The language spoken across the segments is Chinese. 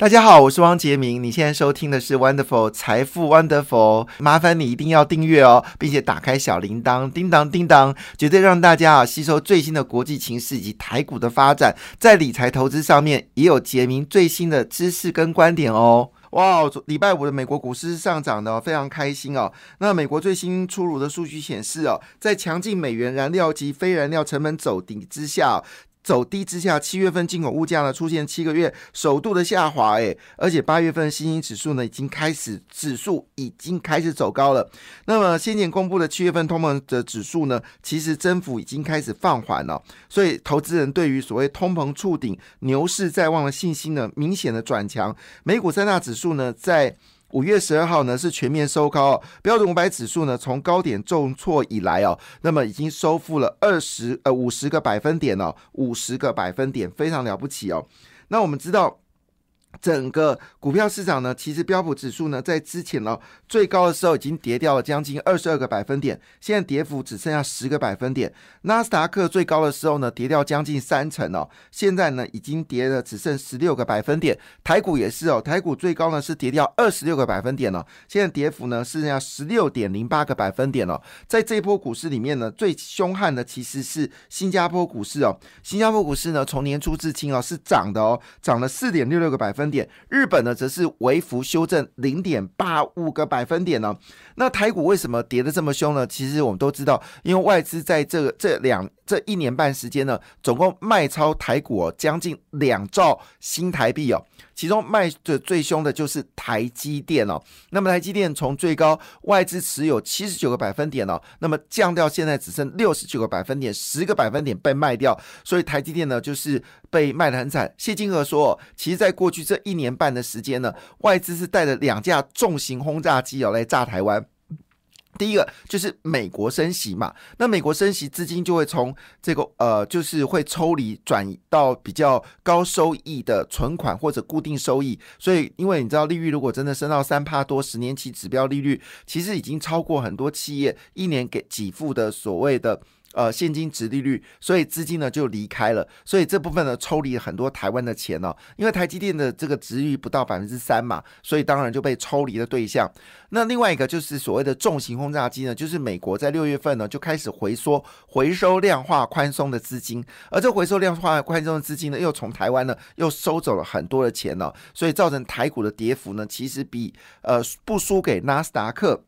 大家好，我是汪杰明。你现在收听的是 Wonderful 财富 Wonderful，麻烦你一定要订阅哦，并且打开小铃铛，叮当叮当，绝对让大家啊吸收最新的国际情势以及台股的发展，在理财投资上面也有杰明最新的知识跟观点哦。哇，礼拜五的美国股市是上涨的，非常开心哦。那美国最新出炉的数据显示哦，在强劲美元燃料及非燃料成本走低之下。走低之下，七月份进口物价呢出现七个月首度的下滑，诶，而且八月份新兴指数呢已经开始指数已经开始走高了。那么先前公布的七月份通膨的指数呢，其实增幅已经开始放缓了，所以投资人对于所谓通膨触顶、牛市在望的信心呢明显的转强。美股三大指数呢在。五月十二号呢是全面收高，标准五百指数呢从高点重挫以来哦，那么已经收复了二十呃五十个百分点哦，五十个百分点非常了不起哦。那我们知道。整个股票市场呢，其实标普指数呢，在之前呢最高的时候已经跌掉了将近二十二个百分点，现在跌幅只剩下十个百分点。纳斯达克最高的时候呢，跌掉将近三成哦，现在呢已经跌了只剩十六个百分点。台股也是哦，台股最高呢是跌掉二十六个百分点了，现在跌幅呢是剩下十六点零八个百分点了。在这波股市里面呢，最凶悍的其实是新加坡股市哦，新加坡股市呢从年初至今哦是涨的哦，涨了四点六六个百分。分点，日本呢则是微幅修正零点八五个百分点呢。那台股为什么跌得这么凶呢？其实我们都知道，因为外资在这这两这一年半时间呢，总共卖超台股将近两兆新台币哦。其中卖的最凶的就是台积电哦。那么台积电从最高外资持有七十九个百分点哦，那么降掉现在只剩六十九个百分点，十个百分点被卖掉，所以台积电呢就是被卖的很惨。谢金河说，其实在过去这一年半的时间呢，外资是带着两架重型轰炸机哦来炸台湾。第一个就是美国升息嘛，那美国升息资金就会从这个呃，就是会抽离转移到比较高收益的存款或者固定收益。所以，因为你知道利率如果真的升到三帕多，十年期指标利率其实已经超过很多企业一年给给付的所谓的。呃，现金值利率，所以资金呢就离开了，所以这部分呢抽离了很多台湾的钱哦。因为台积电的这个值率不到百分之三嘛，所以当然就被抽离的对象。那另外一个就是所谓的重型轰炸机呢，就是美国在六月份呢就开始回缩、回收量化宽松的资金，而这回收量化宽松的资金呢，又从台湾呢又收走了很多的钱呢，所以造成台股的跌幅呢，其实比呃不输给纳斯达克。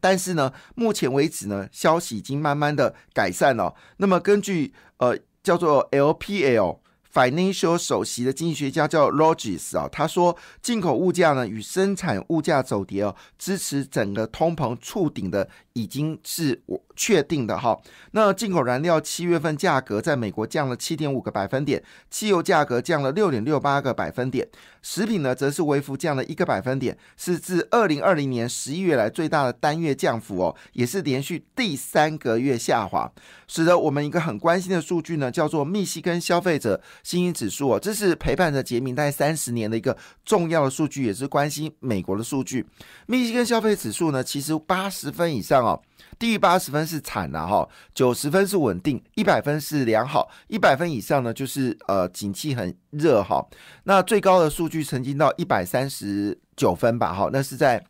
但是呢，目前为止呢，消息已经慢慢的改善了。那么根据呃叫做 LPL Financial 首席的经济学家叫 Rogers 啊，他说进口物价呢与生产物价走跌哦，支持整个通膨触顶的已经是我。确定的哈，那进口燃料七月份价格在美国降了七点五个百分点，汽油价格降了六点六八个百分点，食品呢则是微幅降了一个百分点，是自二零二零年十一月来最大的单月降幅哦，也是连续第三个月下滑，使得我们一个很关心的数据呢，叫做密西根消费者信心指数哦，这是陪伴着杰明大概三十年的一个重要的数据，也是关心美国的数据。密西根消费指数呢，其实八十分以上哦。低于八十分是惨的哈，九十分是稳定，一百分是良好，一百分以上呢就是呃景气很热哈。那最高的数据曾经到一百三十九分吧哈，那是在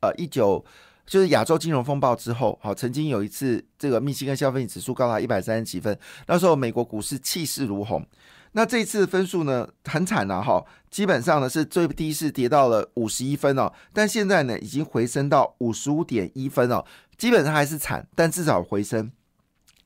呃一九就是亚洲金融风暴之后，好曾经有一次这个密西根消费指数高达一百三十几分，那时候美国股市气势如虹。那这一次分数呢很惨了哈，基本上呢是最低是跌到了五十一分哦，但现在呢已经回升到五十五点一分哦，基本上还是惨，但至少回升。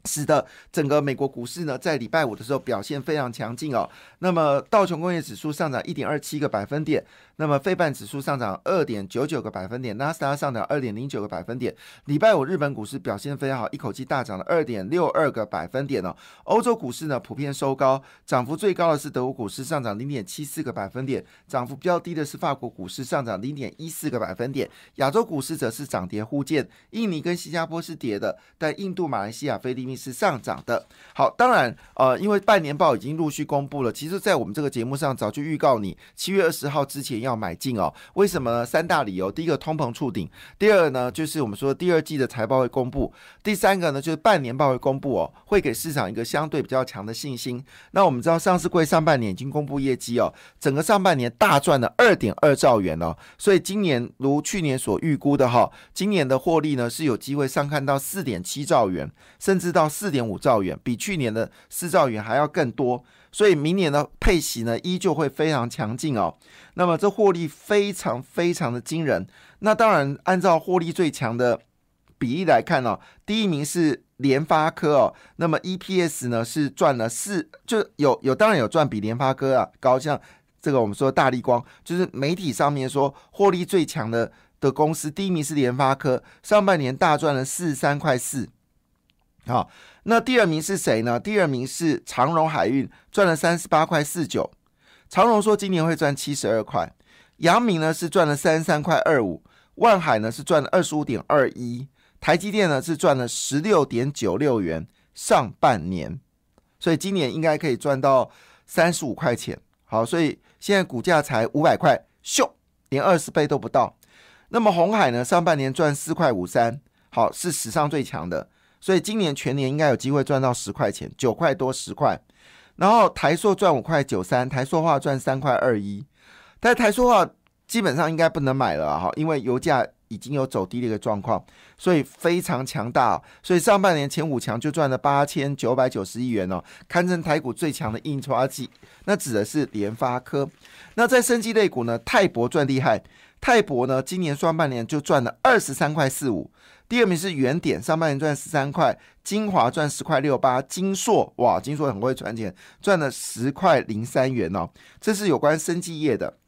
使得整个美国股市呢，在礼拜五的时候表现非常强劲哦。那么道琼工业指数上涨一点二七个百分点，那么费半指数上涨二点九九个百分点，纳斯达上涨二点零九个百分点。礼拜五日本股市表现非常好，一口气大涨了二点六二个百分点哦。欧洲股市呢普遍收高，涨幅最高的是德国股市上涨零点七四个百分点，涨幅比较低的是法国股市上涨零点一四个百分点。亚洲股市则是涨跌互见，印尼跟新加坡是跌的，但印度、马来西亚、菲律宾。是上涨的。好，当然，呃，因为半年报已经陆续公布了，其实，在我们这个节目上早就预告你七月二十号之前要要买进哦。为什么呢？三大理由：第一个，通膨触顶；第二呢，就是我们说第二季的财报会公布；第三个呢，就是半年报会公布哦，会给市场一个相对比较强的信心。那我们知道，上市柜上半年已经公布业绩哦，整个上半年大赚了二点二兆元哦，所以今年如去年所预估的哈，今年的获利呢是有机会上看到四点七兆元，甚至到四点五兆元，比去年的四兆元还要更多，所以明年的配息呢依旧会非常强劲哦。那么这获利非常非常的惊人。那当然，按照获利最强的比例来看哦，第一名是联发科哦，那么 EPS 呢是赚了四，就有有当然有赚比联发科啊高，像这个我们说大力光，就是媒体上面说获利最强的的公司，第一名是联发科，上半年大赚了四十三块四。好，那第二名是谁呢？第二名是长荣海运，赚了三十八块四九。长荣说今年会赚七十二块。阳明呢是赚了三十三块二五，万海呢是赚了二十五点二一，台积电呢是赚了十六点九六元。上半年，所以今年应该可以赚到三十五块钱。好，所以现在股价才五百块，咻，连二十倍都不到。那么红海呢，上半年赚四块五三，好，是史上最强的。所以今年全年应该有机会赚到十块钱，九块多十块。然后台塑赚五块九三，台塑化赚三块二一。但台塑化基本上应该不能买了哈，因为油价已经有走低的一个状况，所以非常强大。所以上半年前五强就赚了八千九百九十亿元哦，堪称台股最强的印刷机。那指的是联发科。那在生机类股呢，泰博赚厉害。泰博呢，今年上半年就赚了二十三块四五。第二名是原点，上半年赚十三块；精华赚十块六八；金硕哇，金硕很会赚钱，赚了十块零三元哦。这是有关生技业的。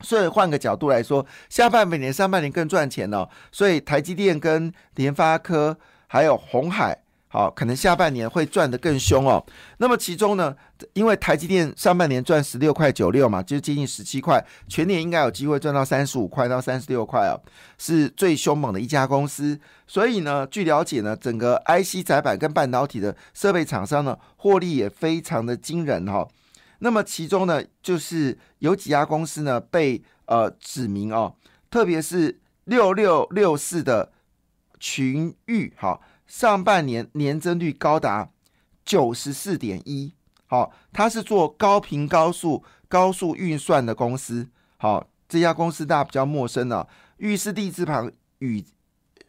所以换个角度来说，下半年、上半年更赚钱哦。所以台积电跟联发科还有红海。好，可能下半年会赚得更凶哦。那么其中呢，因为台积电上半年赚十六块九六嘛，就接近十七块，全年应该有机会赚到三十五块到三十六块哦，是最凶猛的一家公司。所以呢，据了解呢，整个 IC 载板跟半导体的设备厂商呢，获利也非常的惊人哈。那么其中呢，就是有几家公司呢被呃指明哦，特别是六六六四的群域哈。上半年年增率高达九十四点一，好，它是做高频高速高速运算的公司，好，这家公司大家比较陌生了，玉是地字旁羽，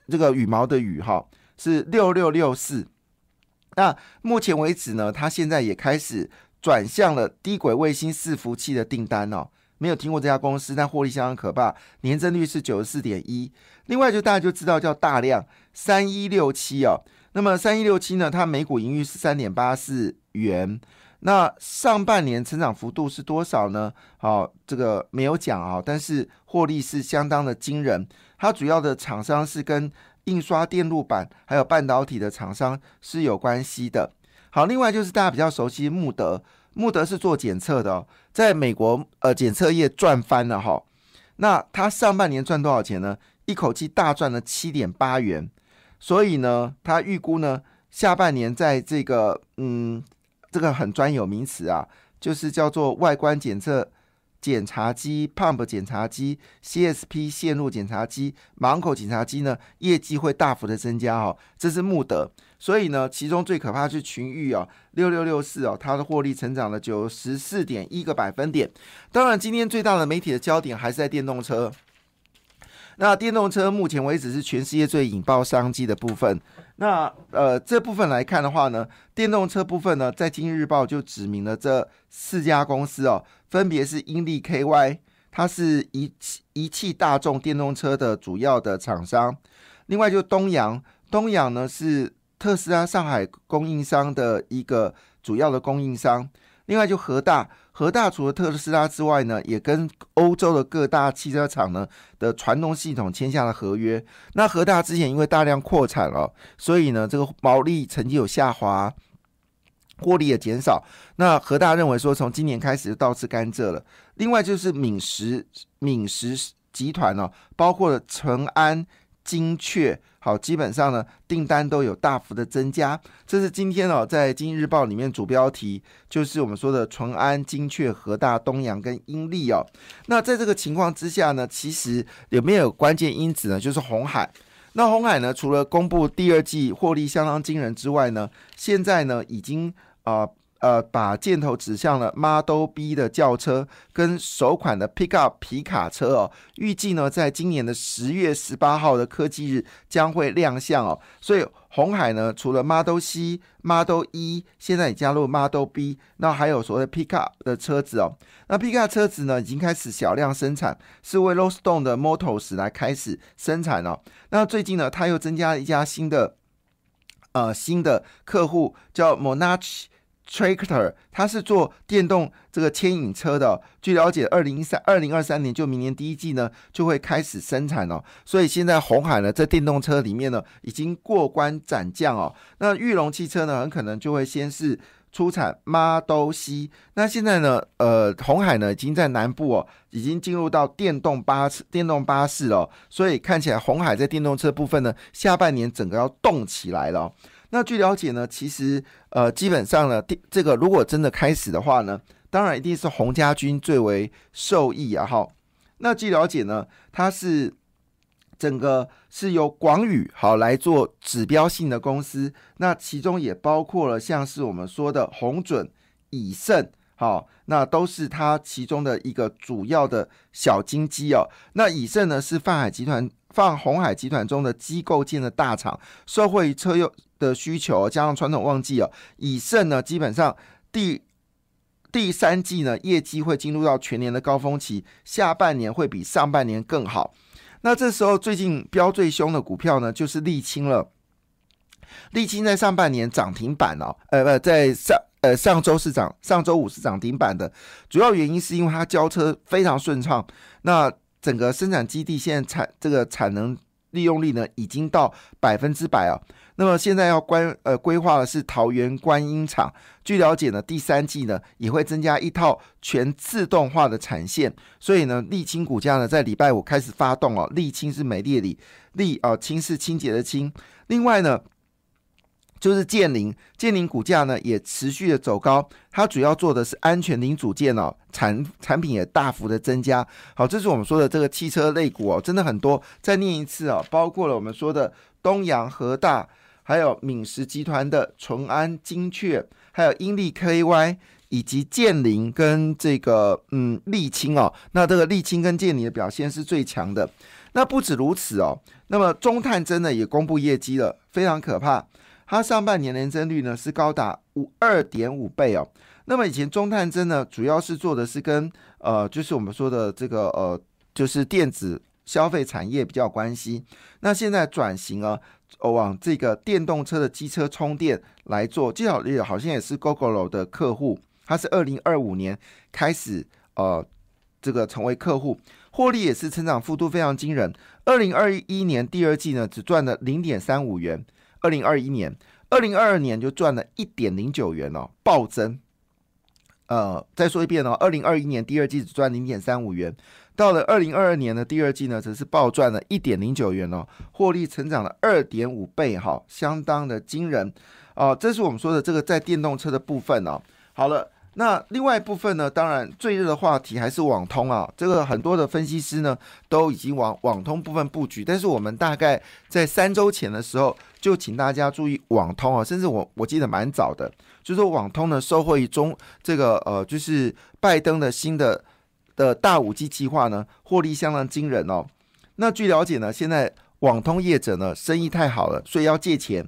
这个羽毛的羽，哈，是六六六四。那目前为止呢，它现在也开始转向了低轨卫星伺服器的订单哦。没有听过这家公司，但获利相当可怕，年增率是九十四点一。另外，就大家就知道叫大量三一六七哦。那么三一六七呢，它每股盈余是三点八四元。那上半年成长幅度是多少呢？好，这个没有讲啊，但是获利是相当的惊人。它主要的厂商是跟印刷电路板还有半导体的厂商是有关系的。好，另外就是大家比较熟悉穆德。穆德是做检测的哦，在美国呃检测业赚翻了哈。那他上半年赚多少钱呢？一口气大赚了七点八元。所以呢，他预估呢，下半年在这个嗯，这个很专有名词啊，就是叫做外观检测检查机、pump 检查机、CSP 线路检查机、盲口检查机呢，业绩会大幅的增加哈。这是穆德。所以呢，其中最可怕是群域哦，六六六四哦，它的获利成长了九十四点一个百分点。当然，今天最大的媒体的焦点还是在电动车。那电动车目前为止是全世界最引爆商机的部分。那呃，这部分来看的话呢，电动车部分呢，在今日日报就指明了这四家公司哦，分别是英利 KY，它是一汽一汽大众电动车的主要的厂商。另外就东阳，东阳呢是。特斯拉上海供应商的一个主要的供应商，另外就和大，和大除了特斯拉之外呢，也跟欧洲的各大汽车厂呢的传动系统签下了合约。那和大之前因为大量扩产了，所以呢这个毛利曾经有下滑，获利也减少。那和大认为说，从今年开始就倒吃甘蔗了。另外就是闽石闽石集团呢，包括了淳安。精确，好，基本上呢订单都有大幅的增加。这是今天哦，在《经济日报》里面主标题，就是我们说的淳安、精确、和大、东阳跟英利哦。那在这个情况之下呢，其实有没有关键因子呢？就是红海。那红海呢，除了公布第二季获利相当惊人之外呢，现在呢已经啊。呃把箭头指向了 Model B 的轿车跟首款的 Pickup 皮卡车哦，预计呢在今年的十月十八号的科技日将会亮相哦。所以红海呢，除了 Model C、Model E，现在也加入 Model B，那还有所谓 Pickup 的车子哦。那 Pickup 车子呢，已经开始小量生产，是为 Roadstone 的 Motors 来开始生产哦。那最近呢，他又增加了一家新的呃新的客户，叫 Monarch。Tractor，它是做电动这个牵引车的。据了解，二零一三、二零二三年就明年第一季呢，就会开始生产哦。所以现在红海呢，在电动车里面呢，已经过关斩将哦。那裕隆汽车呢，很可能就会先是出产 Model C。那现在呢，呃，红海呢，已经在南部哦，已经进入到电动巴士、电动巴士了。所以看起来红海在电动车部分呢，下半年整个要动起来了。那据了解呢，其实呃，基本上呢，第这个如果真的开始的话呢，当然一定是洪家军最为受益啊。哈，那据了解呢，它是整个是由广宇好来做指标性的公司，那其中也包括了像是我们说的红准、以盛，好，那都是它其中的一个主要的小金鸡哦。那以盛呢，是泛海集团。放红海集团中的机构建的大厂，社会车用的需求加上传统旺季哦，以盛呢基本上第第三季呢业绩会进入到全年的高峰期，下半年会比上半年更好。那这时候最近飙最凶的股票呢就是沥青了，沥青在上半年涨停板哦，呃不在上呃上周是涨，上周五是涨停板的，主要原因是因为它交车非常顺畅。那整个生产基地现在产这个产能利用率呢，已经到百分之百啊。那么现在要关呃规划的是桃园观音厂。据了解呢，第三季呢也会增加一套全自动化的产线。所以呢，沥青股价呢在礼拜五开始发动哦。沥青是美丽的沥，沥啊清是清洁的清。另外呢。就是建林，建林股价呢也持续的走高，它主要做的是安全零组件哦，产产品也大幅的增加。好，这是我们说的这个汽车类股哦，真的很多。再念一次哦，包括了我们说的东阳、和大，还有敏实集团的淳安、精确，还有英利 KY，以及建林跟这个嗯沥青哦。那这个沥青跟建林的表现是最强的。那不止如此哦，那么中探真的也公布业绩了，非常可怕。它上半年年增率呢是高达五二点五倍哦。那么以前中探针呢，主要是做的是跟呃，就是我们说的这个呃，就是电子消费产业比较关系。那现在转型啊，往这个电动车的机车充电来做。最好也好像也是 GoGoLo 的客户，它是二零二五年开始呃，这个成为客户，获利也是成长幅度非常惊人。二零二一年第二季呢，只赚了零点三五元。二零二一年、二零二二年就赚了一点零九元哦，暴增。呃，再说一遍哦，二零二一年第二季只赚零点三五元，到了二零二二年的第二季呢，则是暴赚了一点零九元哦，获利成长了二点五倍哈，相当的惊人哦。这是我们说的这个在电动车的部分哦。好了。那另外一部分呢？当然最热的话题还是网通啊。这个很多的分析师呢都已经往网通部分布局，但是我们大概在三周前的时候就请大家注意网通啊，甚至我我记得蛮早的，就说网通呢受惠于中这个呃，就是拜登的新的的大五 G 计划呢，获利相当惊人哦。那据了解呢，现在网通业者呢生意太好了，所以要借钱。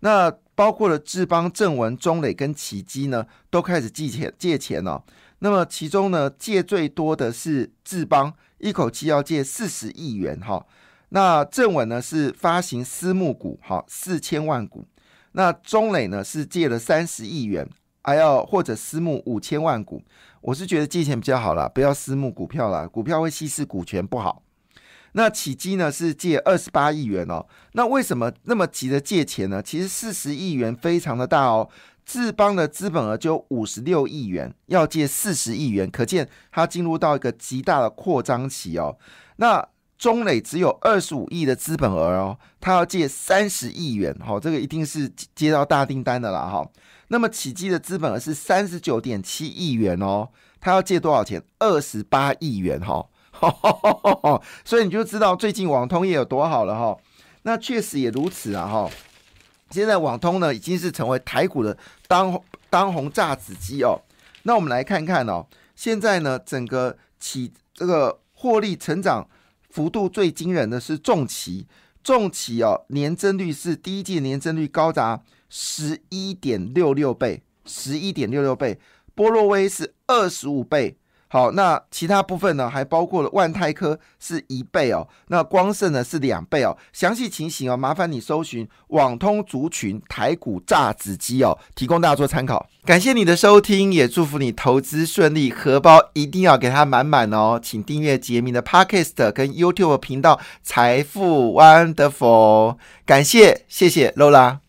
那包括了智邦、正文、中磊跟奇基呢，都开始借钱借钱了。那么其中呢，借最多的是智邦，一口气要借四十亿元哈。那正文呢是发行私募股，哈，四千万股。那中磊呢是借了三十亿元，还要或者私募五千万股。我是觉得借钱比较好了，不要私募股票了，股票会稀释股权不好。那起基呢是借二十八亿元哦，那为什么那么急的借钱呢？其实四十亿元非常的大哦，智邦的资本额就五十六亿元，要借四十亿元，可见它进入到一个极大的扩张期哦。那中磊只有二十五亿的资本额哦，他要借三十亿元，好，这个一定是接到大订单的啦，哈。那么启基的资本额是三十九点七亿元哦，他要借多少钱？二十八亿元，哈。哦所以你就知道最近网通业有多好了，哈。那确实也如此啊，哈。现在网通呢已经是成为台股的当当红炸子鸡哦。那我们来看看哦，现在呢整个起这个获利成长幅度最惊人的是重企，重企哦年增率是第一季年增率高达十一点六六倍，十一点六六倍，波洛威是二十五倍。好，那其他部分呢？还包括了万泰科是一倍哦，那光盛呢是两倍哦。详细情形哦，麻烦你搜寻网通族群台股炸子机哦，提供大家做参考。感谢你的收听，也祝福你投资顺利，荷包一定要给它满满哦。请订阅杰明的 Podcast 跟 YouTube 频道财富 Wonderful，感谢，谢谢 Lola。